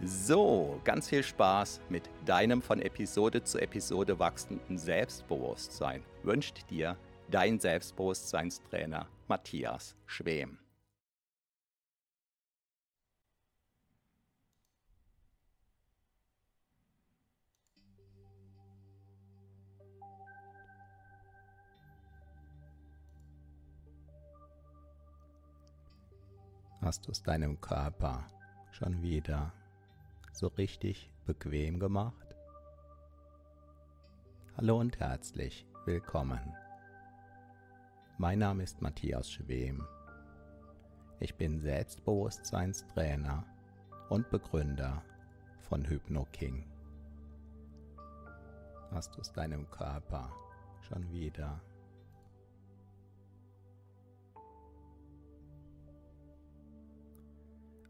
So, ganz viel Spaß mit deinem von Episode zu Episode wachsenden Selbstbewusstsein wünscht dir dein Selbstbewusstseinstrainer Matthias Schwem. Hast du es deinem Körper schon wieder so richtig bequem gemacht? Hallo und herzlich willkommen. Mein Name ist Matthias Schwem. Ich bin Selbstbewusstseinstrainer und Begründer von HypnoKing. Hast du es deinem Körper schon wieder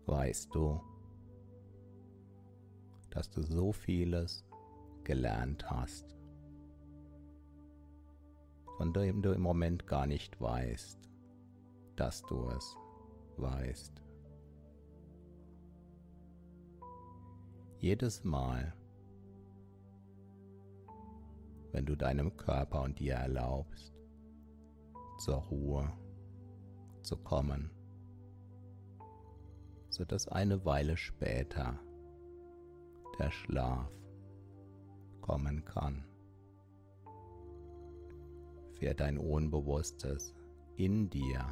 weißt du, dass du so vieles gelernt hast, von dem du im Moment gar nicht weißt, dass du es weißt. Jedes Mal, wenn du deinem Körper und dir erlaubst, zur Ruhe zu kommen, sodass eine Weile später der Schlaf kommen kann. Fährt dein Unbewusstes in dir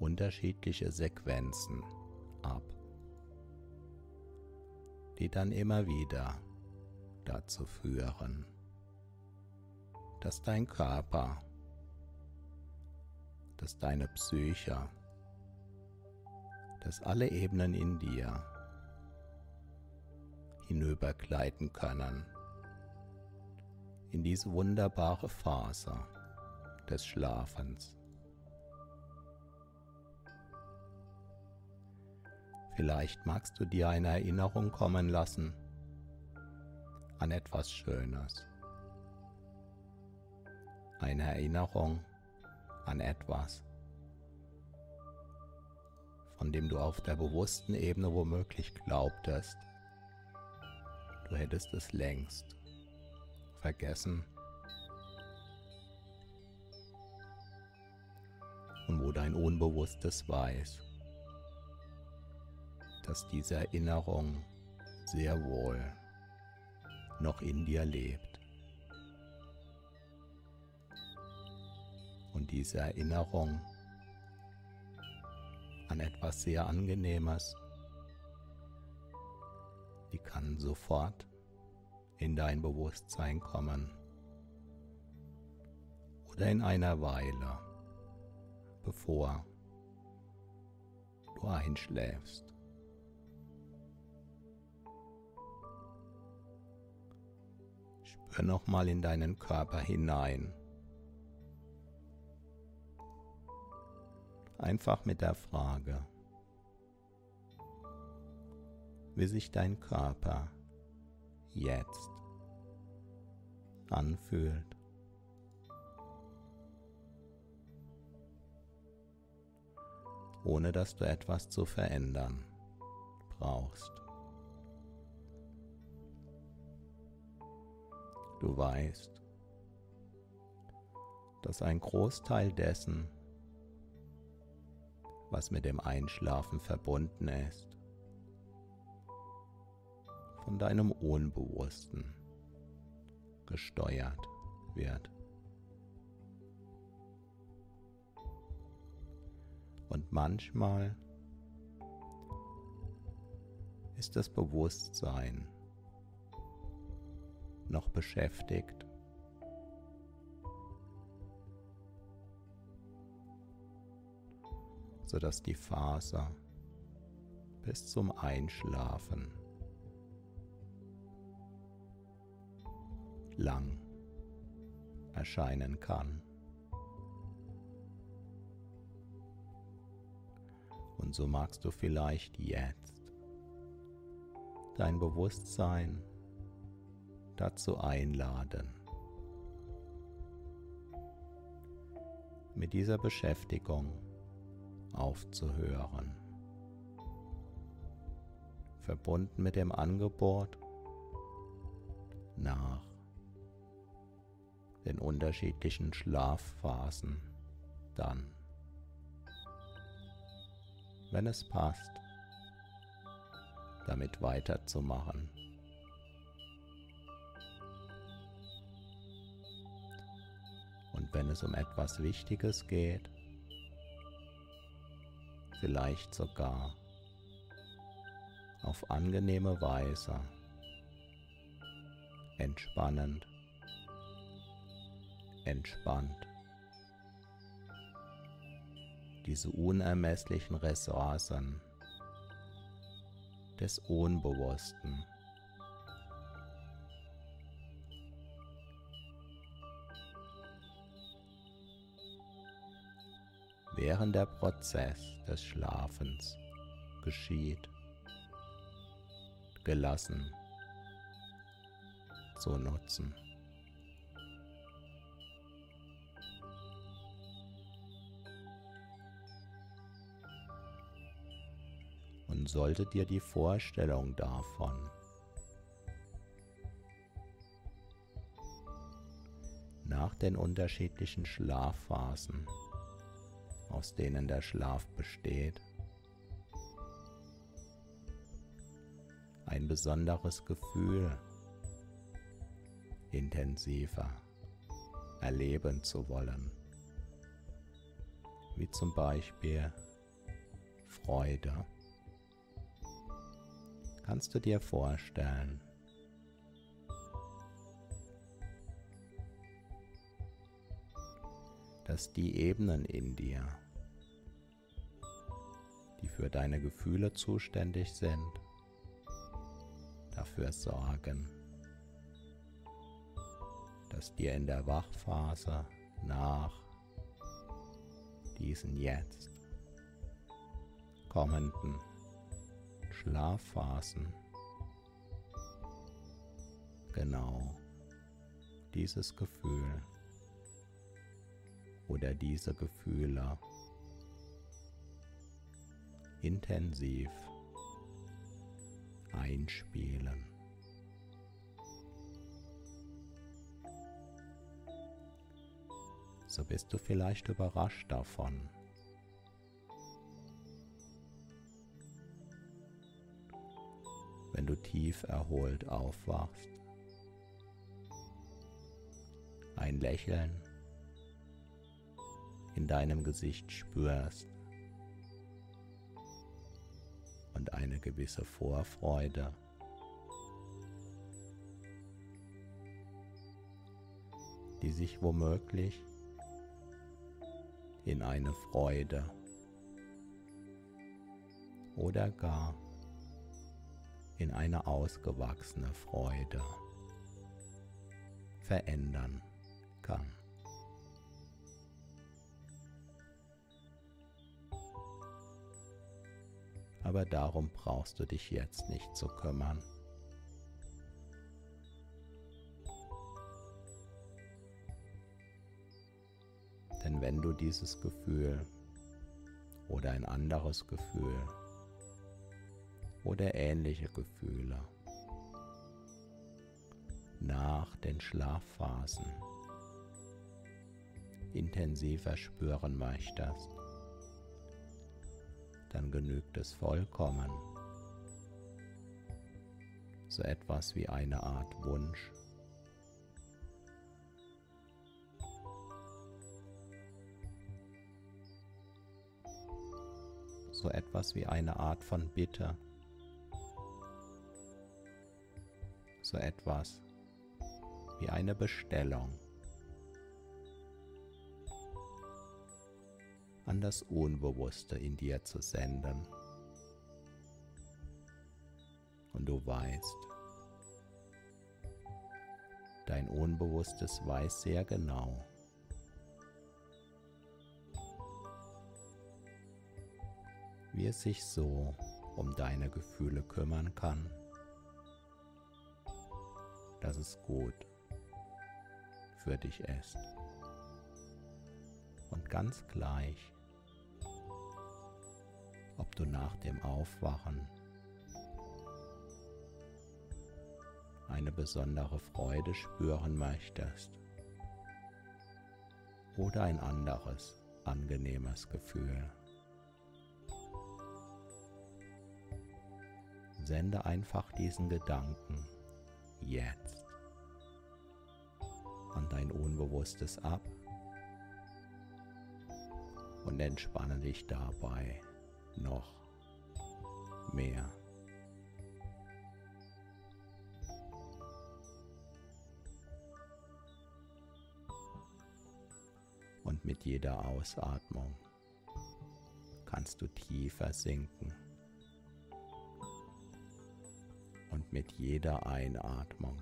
unterschiedliche Sequenzen ab, die dann immer wieder dazu führen, dass dein Körper, dass deine Psyche, dass alle Ebenen in dir hinübergleiten können in diese wunderbare Phase des Schlafens. Vielleicht magst du dir eine Erinnerung kommen lassen an etwas Schönes. Eine Erinnerung an etwas, von dem du auf der bewussten Ebene womöglich glaubtest, du hättest es längst vergessen. Und wo dein Unbewusstes weiß, dass diese Erinnerung sehr wohl noch in dir lebt. Und diese Erinnerung an etwas sehr Angenehmes, die kann sofort in dein Bewusstsein kommen oder in einer Weile, bevor du einschläfst. Spür nochmal in deinen Körper hinein. einfach mit der Frage, wie sich dein Körper jetzt anfühlt. ohne dass du etwas zu verändern brauchst. Du weißt, dass ein Großteil dessen, was mit dem Einschlafen verbunden ist, von deinem Unbewussten gesteuert wird. Und manchmal ist das Bewusstsein noch beschäftigt sodass die Faser bis zum Einschlafen lang erscheinen kann. Und so magst du vielleicht jetzt dein Bewusstsein dazu einladen, mit dieser Beschäftigung aufzuhören. Verbunden mit dem Angebot nach den unterschiedlichen Schlafphasen dann, wenn es passt, damit weiterzumachen. Und wenn es um etwas Wichtiges geht, vielleicht sogar auf angenehme Weise entspannend, entspannt. Diese unermesslichen Ressourcen des Unbewussten während der Prozess des Schlafens geschieht, gelassen zu nutzen. Sollte dir die Vorstellung davon nach den unterschiedlichen Schlafphasen aus denen der Schlaf besteht. Ein besonderes Gefühl intensiver erleben zu wollen, wie zum Beispiel Freude. Kannst du dir vorstellen, dass die Ebenen in dir, die für deine Gefühle zuständig sind, dafür sorgen, dass dir in der Wachphase nach diesen jetzt kommenden Schlafphasen. Genau. Dieses Gefühl. Oder diese Gefühle. Intensiv. Einspielen. So bist du vielleicht überrascht davon. Wenn du tief erholt aufwachst, ein Lächeln in deinem Gesicht spürst und eine gewisse Vorfreude. die sich womöglich in eine Freude oder gar in eine ausgewachsene Freude verändern kann. aber darum brauchst du dich jetzt nicht zu kümmern. Denn wenn du dieses Gefühl oder ein anderes Gefühl oder ähnliche Gefühle nach den Schlafphasen. Intensiver spüren möchtest, dann genügt es vollkommen, so etwas wie eine Art Wunsch. So etwas wie eine Art von Bitte, so etwas wie eine Bestellung an das Unbewusste in dir zu senden. Und du weißt, dein Unbewusstes weiß sehr genau, wie es sich so um deine Gefühle kümmern kann, dass es gut für dich ist. Und ganz gleich, ob du nach dem Aufwachen eine besondere Freude spüren möchtest oder ein anderes angenehmes Gefühl. Sende einfach diesen Gedanken jetzt an dein Unbewusstes ab und entspanne dich dabei noch mehr. Und mit jeder Ausatmung kannst du tiefer sinken. Mit jeder Einatmung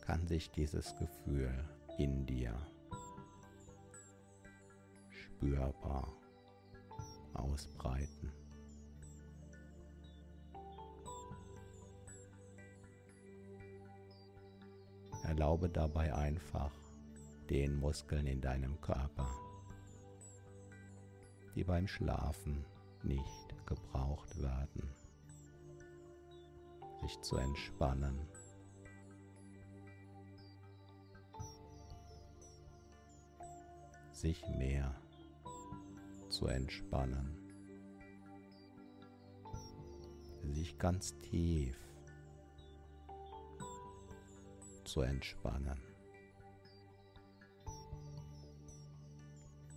kann sich dieses Gefühl in dir spürbar ausbreiten. Erlaube dabei einfach den Muskeln in deinem Körper, die beim Schlafen nicht gebraucht werden, sich zu entspannen. sich mehr zu entspannen, sich ganz tief zu entspannen.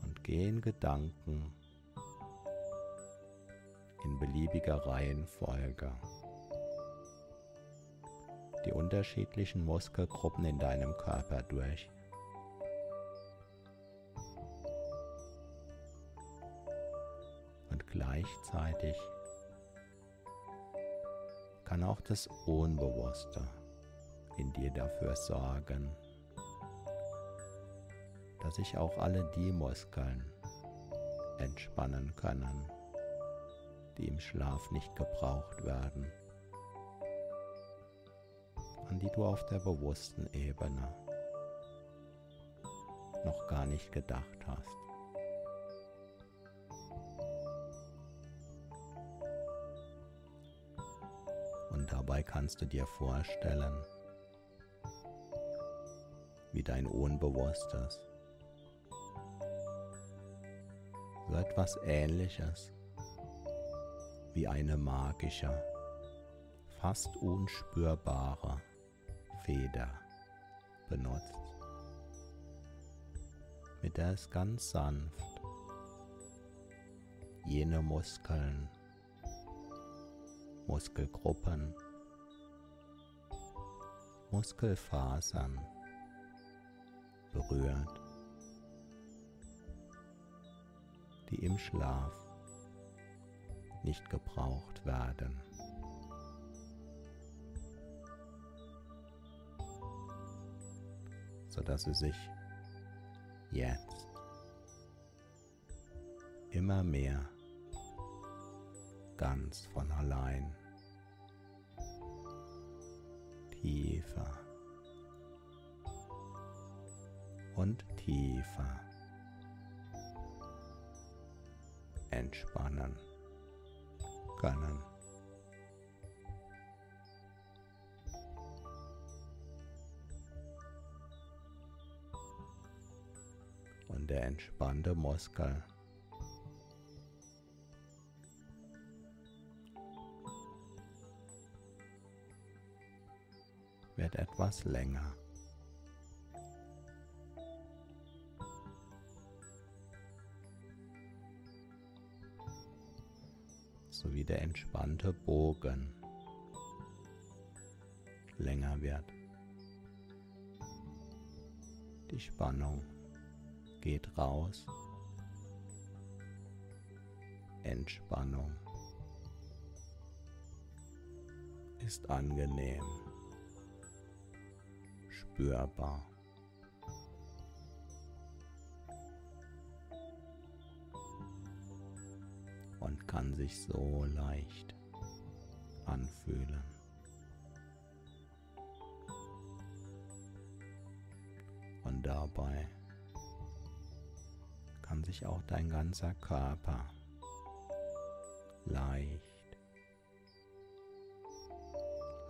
Und gehen Gedanken in beliebiger Reihenfolge die unterschiedlichen Muskelgruppen in deinem Körper durch. Und gleichzeitig kann auch das Unbewusste in dir dafür sorgen, dass sich auch alle die Muskeln entspannen können, die im Schlaf nicht gebraucht werden an die du auf der bewussten Ebene noch gar nicht gedacht hast. Und dabei kannst du dir vorstellen, wie dein Unbewusstes so etwas Ähnliches wie eine magische, fast unspürbare Feder benutzt, mit der es ganz sanft jene Muskeln, Muskelgruppen, Muskelfasern berührt, die im Schlaf nicht gebraucht werden. Sodass sie sich jetzt immer mehr ganz von allein tiefer und tiefer entspannen können. Der entspannte Muskel wird etwas länger. sowie der entspannte Bogen länger wird. Die Spannung geht raus. Entspannung ist angenehm, spürbar. und kann sich so leicht anfühlen. Und dabei kann sich auch dein ganzer Körper leicht,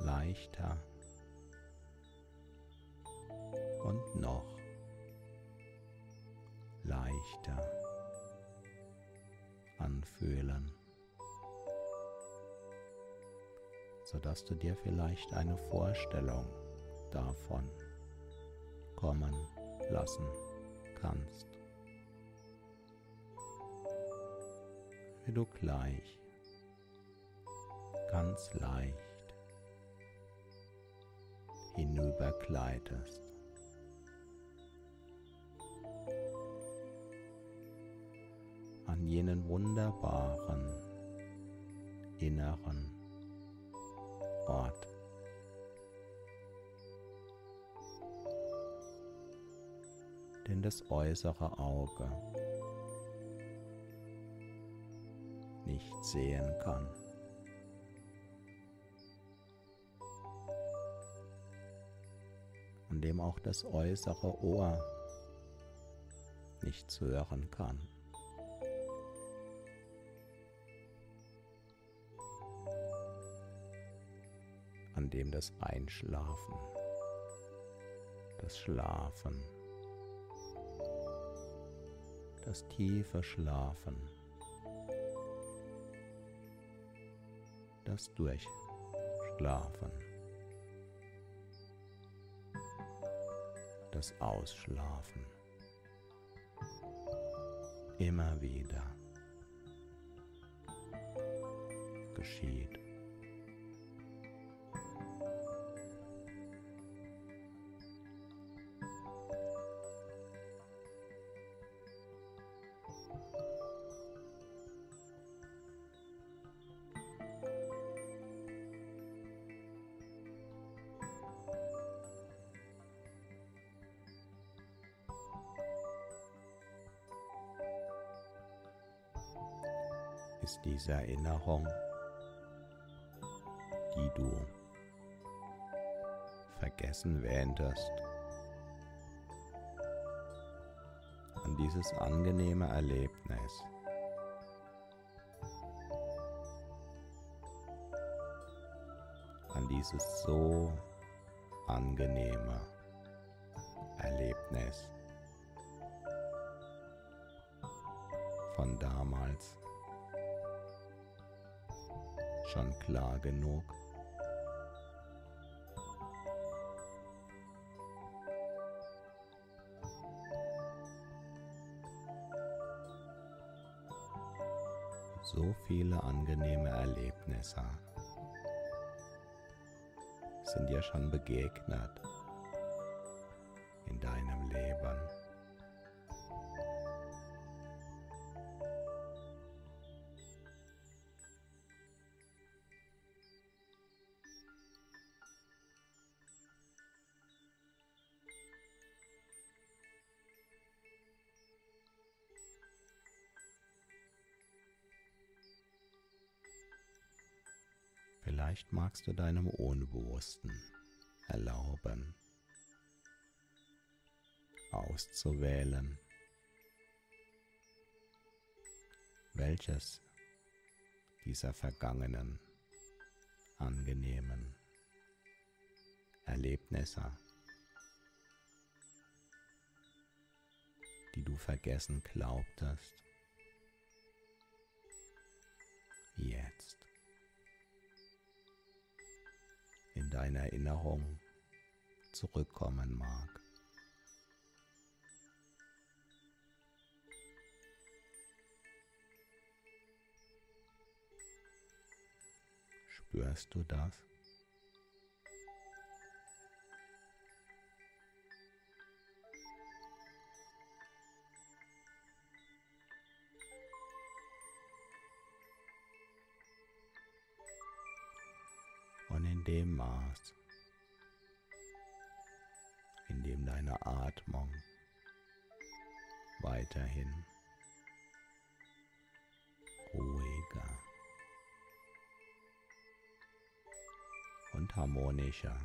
leichter und noch leichter anfühlen, sodass du dir vielleicht eine Vorstellung davon kommen lassen kannst, wie du gleich ganz leicht hinübergleitest an jenen wunderbaren inneren Ort. Den das äußere Auge nicht sehen kann. an dem auch das äußere Ohr nicht hören kann. an dem das Einschlafen, das Schlafen, das tiefe Schlafen, das Durchschlafen, das Ausschlafen, immer wieder geschieht. Diese Erinnerung, die du vergessen wähntest, an dieses angenehme Erlebnis. an dieses so angenehme Erlebnis von damals schon klar genug. So viele angenehme Erlebnisse sind dir schon begegnet magst du deinem Unbewussten erlauben, auszuwählen, welches dieser vergangenen, angenehmen Erlebnisse, die du vergessen glaubtest, deine Erinnerung zurückkommen mag. Spürst du das? Dem Maß, in dem deine Atmung weiterhin ruhiger und harmonischer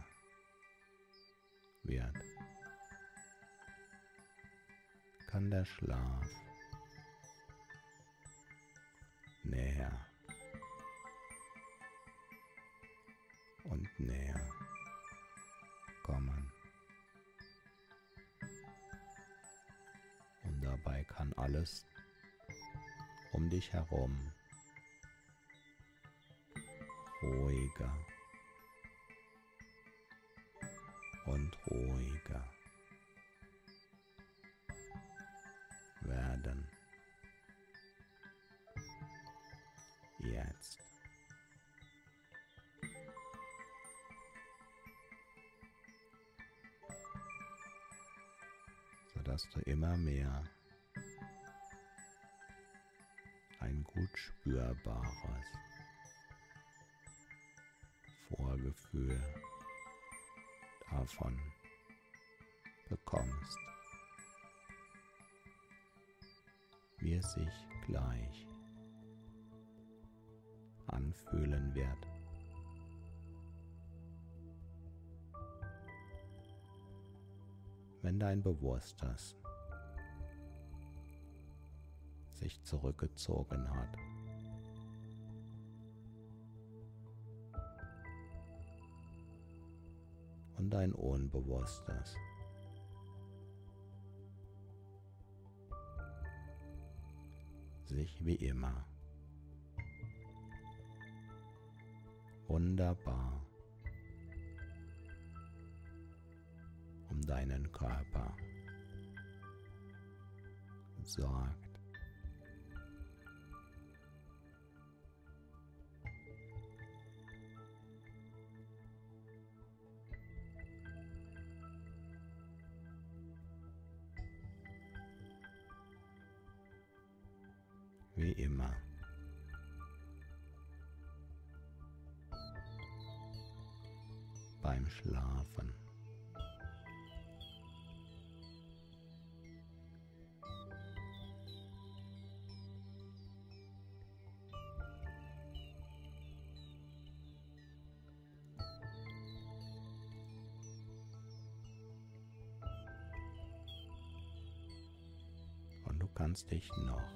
wird, kann der Schlaf näher alles um dich herum ruhiger und ruhiger werden. Jetzt. sodass du immer mehr gut spürbares Vorgefühl davon bekommst, wie es sich gleich anfühlen wird. Wenn dein Bewusstes zurückgezogen hat. und dein Unbewusstes. Sich wie immer wunderbar um deinen Körper sorgt. Beim Schlafen. Und du kannst dich noch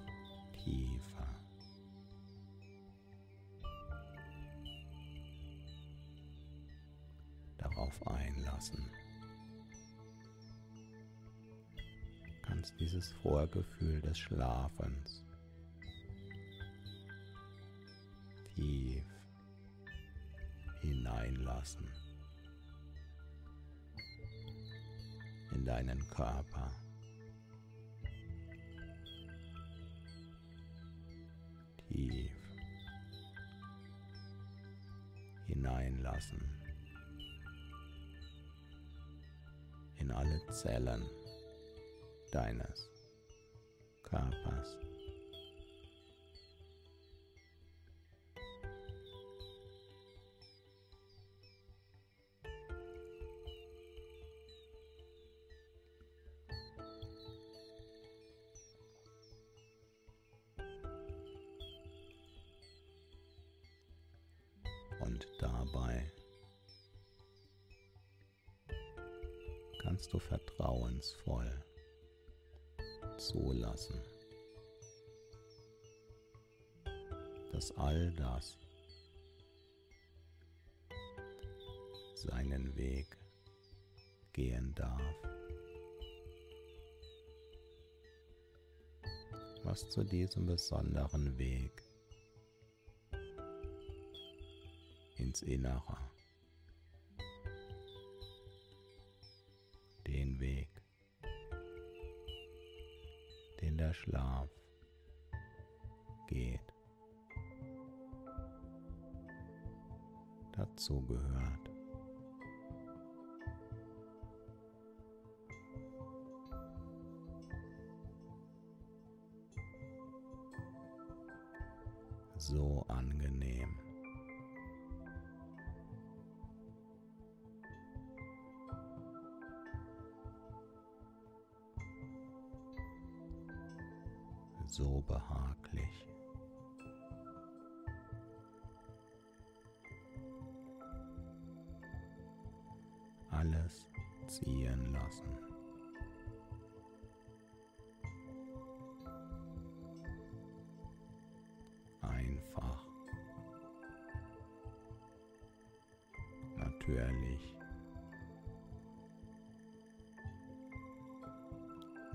dieses Vorgefühl des Schlafens. Tief hineinlassen. In deinen Körper. tief hineinlassen. In alle Zellen deines Körpers. und dabei kannst du vertrauensvoll zulassen, dass all das seinen Weg gehen darf. was zu diesem besonderen Weg ins Innere, der Schlaf geht, dazu gehört. so angenehm. Behaglich. Alles ziehen lassen. natürlich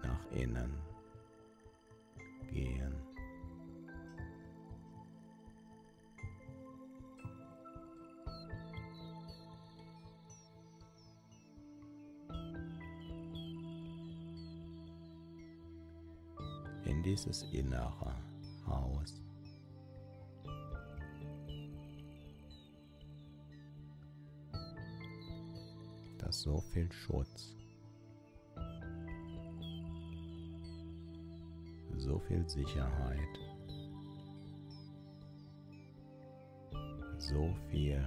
nach innen dieses innere Haus. so viel Schutz, so viel Sicherheit, so viel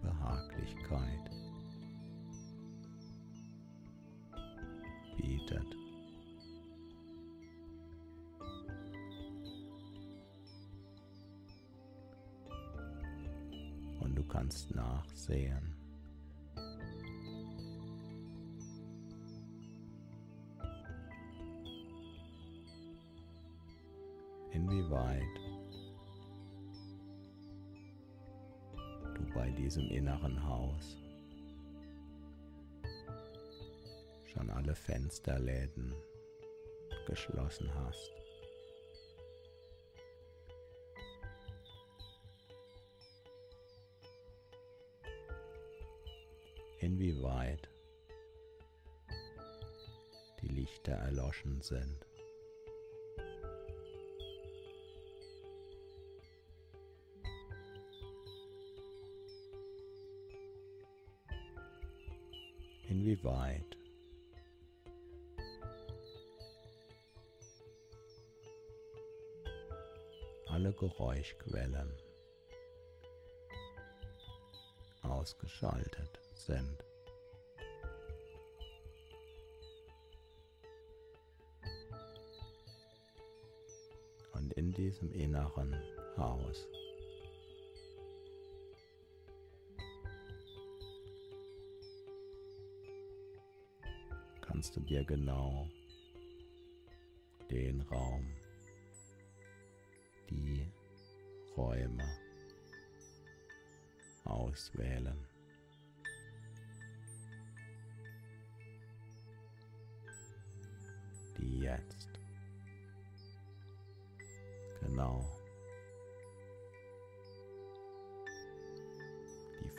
Behaglichkeit bietet. Kannst nachsehen, inwieweit du bei diesem inneren Haus schon alle Fensterläden geschlossen hast. Inwieweit die Lichter erloschen sind. inwieweit alle Geräuschquellen ausgeschaltet sind. Und in diesem inneren Haus kannst du dir genau den Raum, die Räume auswählen.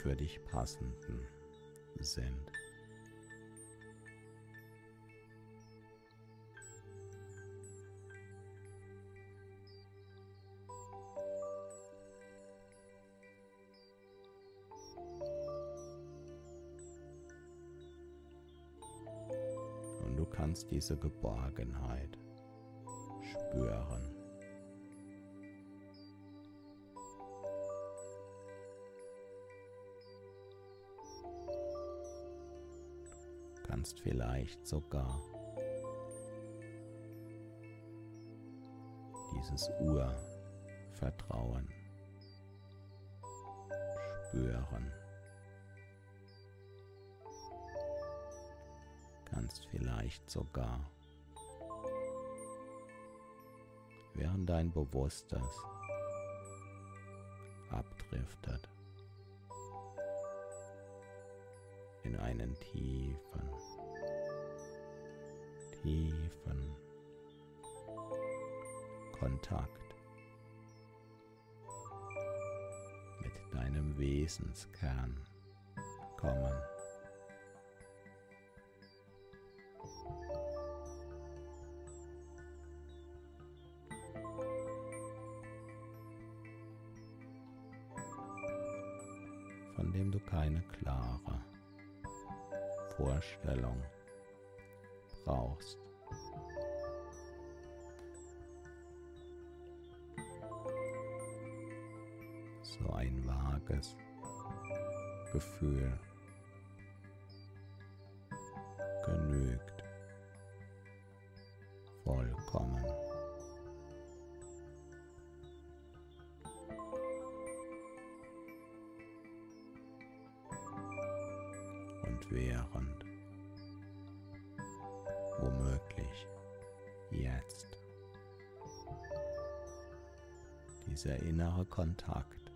Für dich passenden sind. kannst diese Geborgenheit spüren. Kannst vielleicht sogar dieses Urvertrauen spüren. kannst vielleicht sogar, während dein Bewusstes abdriftet in einen tiefen, tiefen Kontakt mit deinem Wesenskern kommen. von dem du keine klare Vorstellung brauchst. So ein vages Gefühl genügt vollkommen. Und während womöglich jetzt dieser innere Kontakt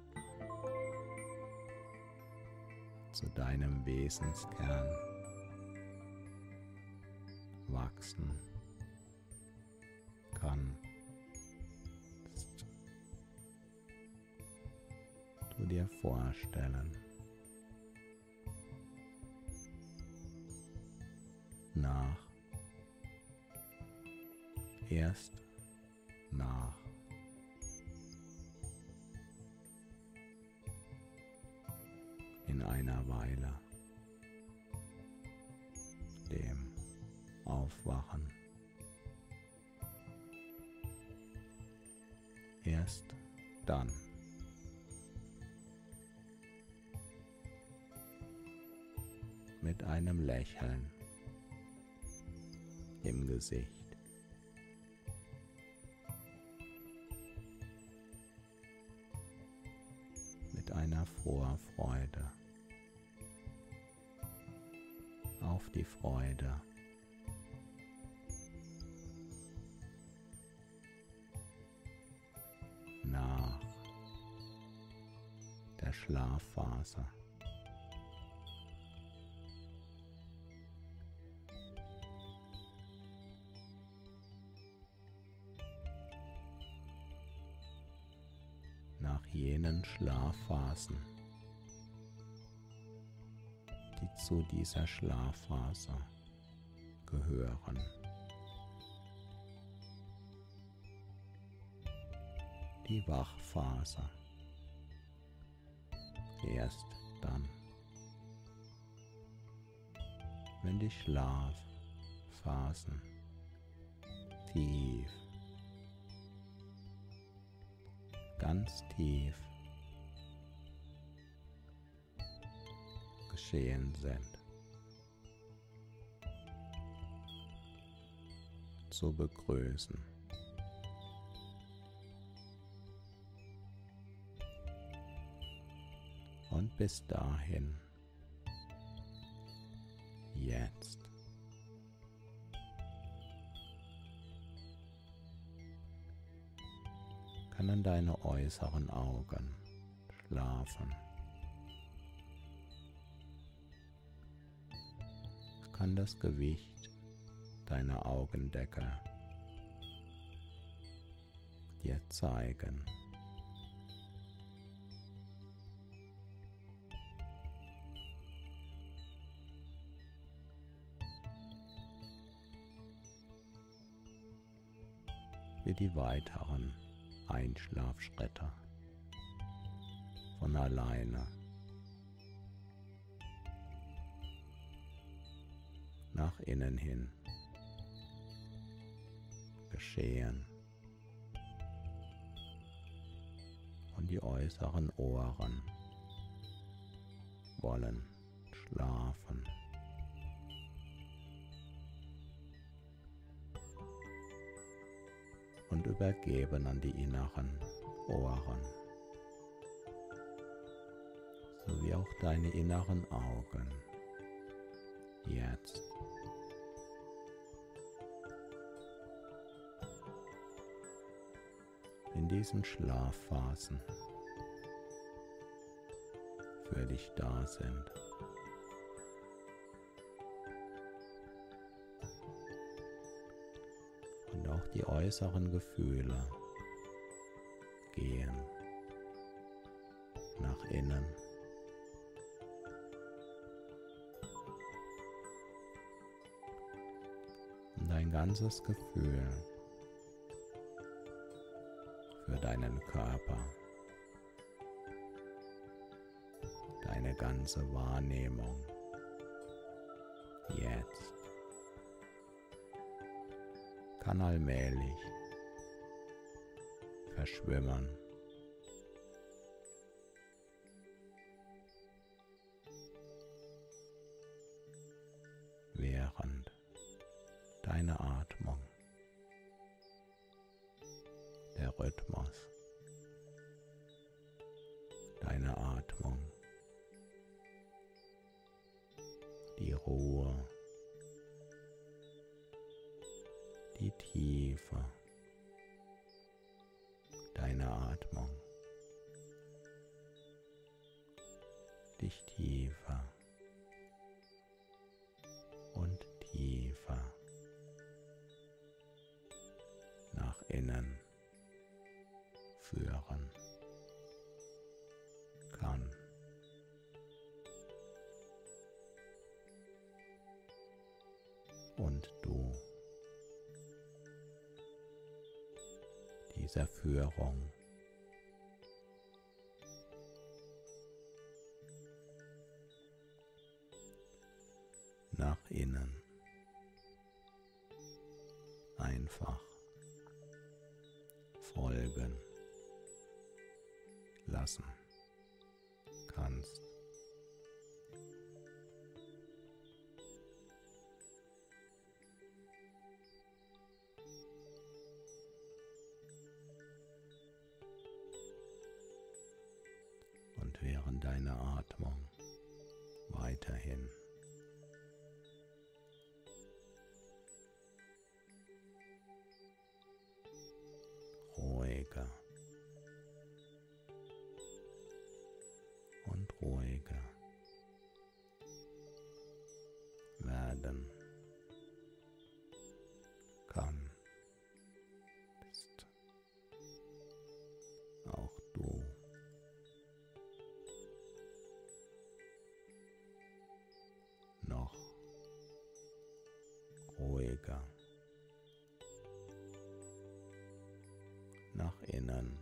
zu deinem Wesenskern wachsen kann. Du dir vorstellen, erst nach. In einer Weile dem Aufwachen. Erst dann. Mit einem Lächeln im Gesicht. Einer Vorfreude auf die Freude. Nach der Schlafphase. Jenen Schlafphasen die zu dieser Schlafphase gehören. Die Wachphase. Erst dann, wenn die Schlafphasen tief, ganz tief geschehen sind. Zu begrüßen. Und bis dahin, jetzt. können deine äußeren Augen schlafen. Kann das Gewicht deiner Augendecke dir zeigen. Wie die weiteren Einschlafschritte von alleine nach innen hin geschehen und die äußeren Ohren wollen schlafen. Und übergeben an die inneren Ohren, sowie auch deine inneren Augen jetzt. diesen Schlafphasen für dich da sind. Und auch die äußeren Gefühle gehen nach innen. Und dein ganzes Gefühl deinen Körper, deine ganze Wahrnehmung jetzt kann allmählich verschwimmen. Dich tiefer und tiefer. Nach innen führen kann. Und du. Dieser Führung Und während deiner Atmung weiterhin. Ruhiger ruhiger. nach innen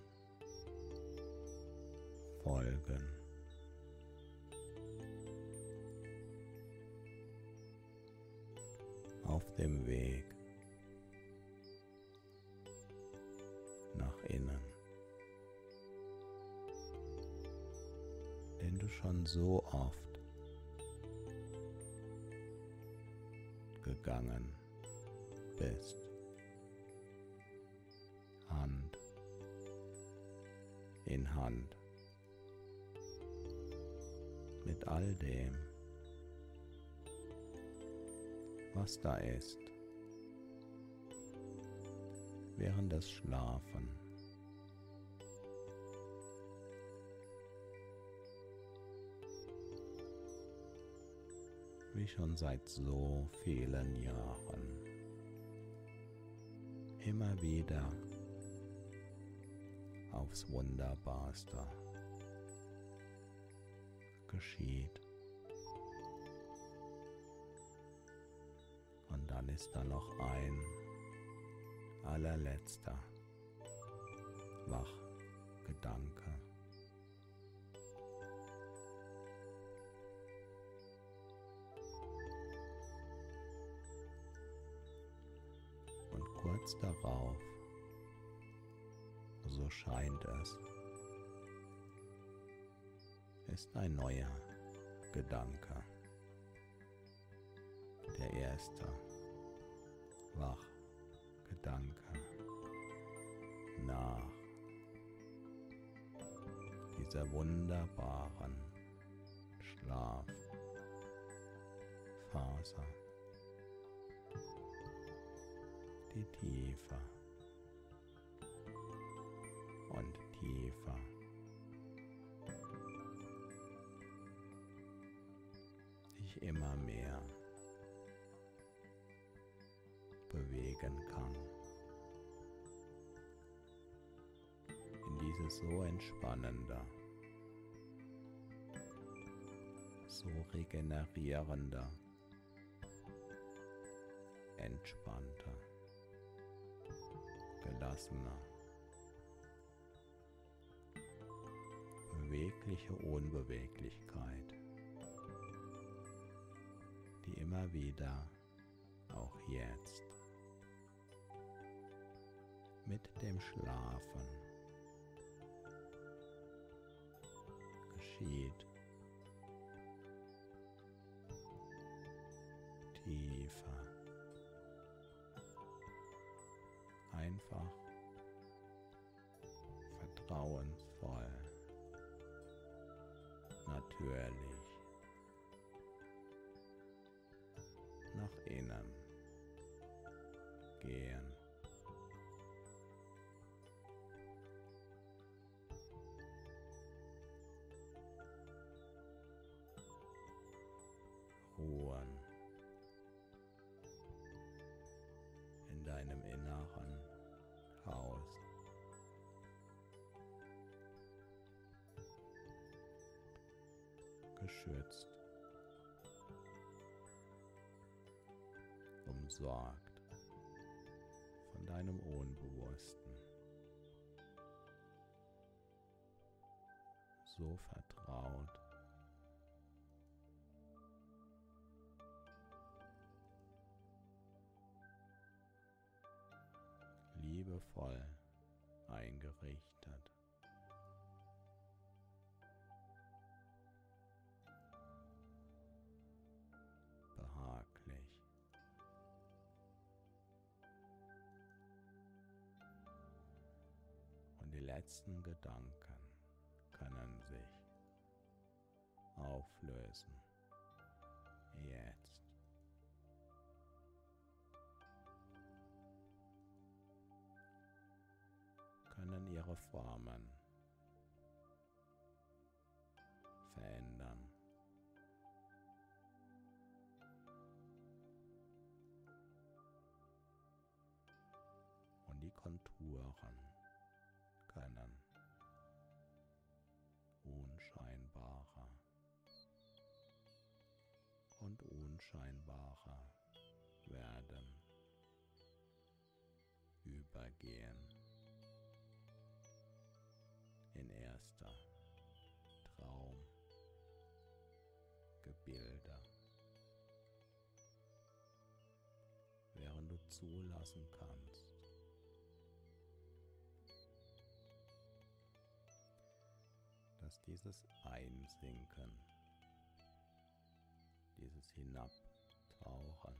folgen. Auf dem Weg nach innen, den du schon so oft gegangen in Hand mit all dem, was da ist, während des Schlafen. Wie schon seit so vielen Jahren. Immer wieder aufs Wunderbarste geschieht. Und dann ist da noch ein allerletzter Wachgedanke. Und kurz darauf so scheint es, ist ein neuer Gedanke. Der erste Wachgedanke nach dieser wunderbaren Schlafphase, immer mehr bewegen kann. In dieses so entspannende, so regenerierende, entspannter, gelassener, bewegliche Unbeweglichkeit, immer wieder, auch jetzt, mit dem Schlafen geschieht. Tiefer. Einfach vertrauensvoll. Natürlich. Geschützt, umsorgt von deinem Unbewussten. So vertraut liebevoll eingerichtet. Letzten Gedanken können sich auflösen. Jetzt. können ihre Formen verändern. Unscheinbarer werden, übergehen. In erster Traum, Gebilde, während du zulassen kannst, dass dieses Einsinken, dieses Hinabtauchen,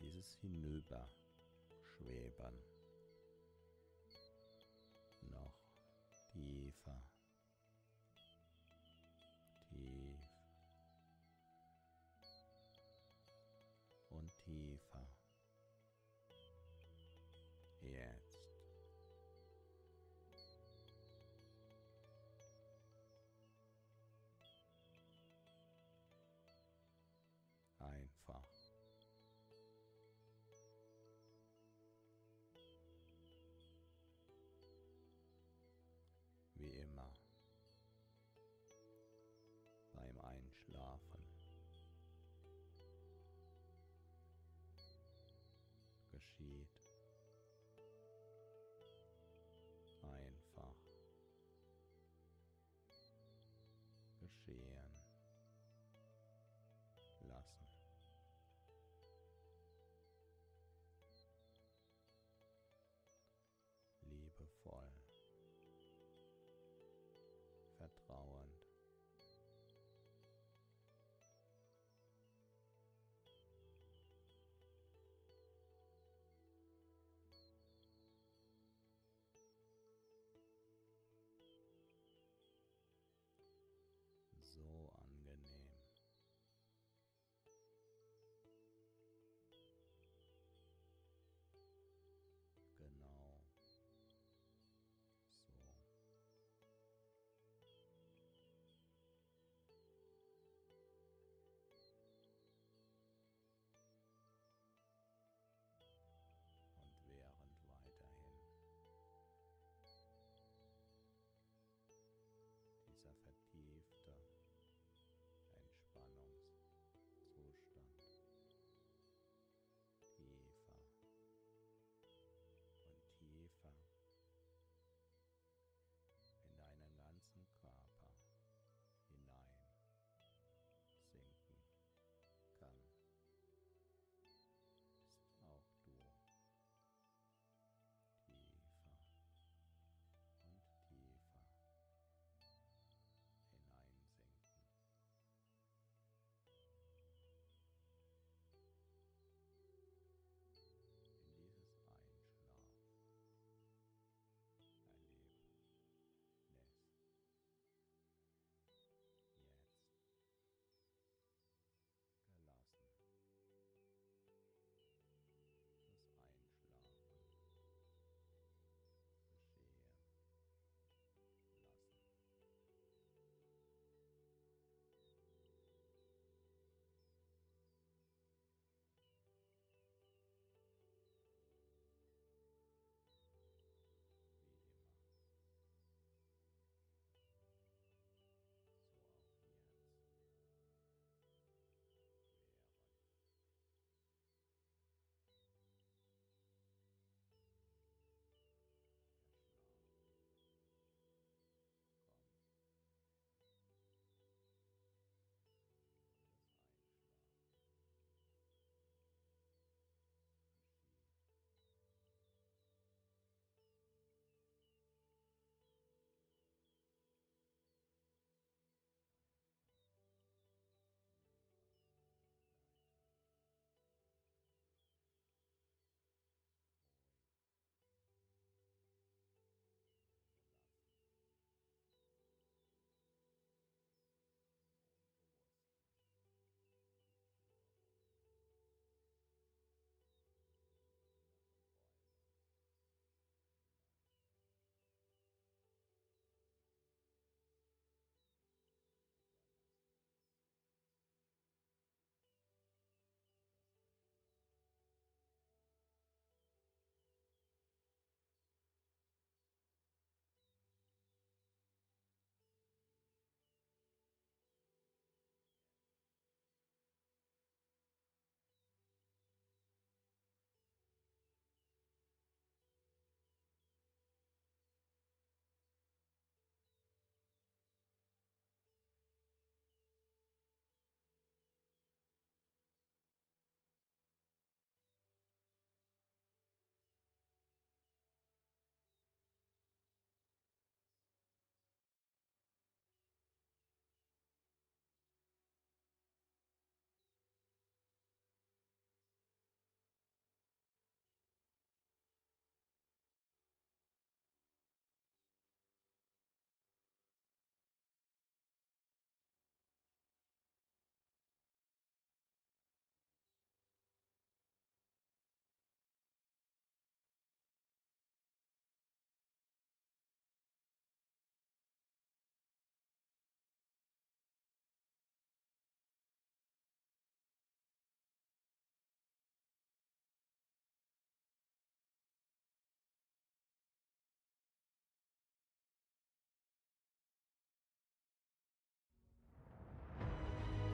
dieses Hinüberschweben noch tiefer, geschieht einfach geschehen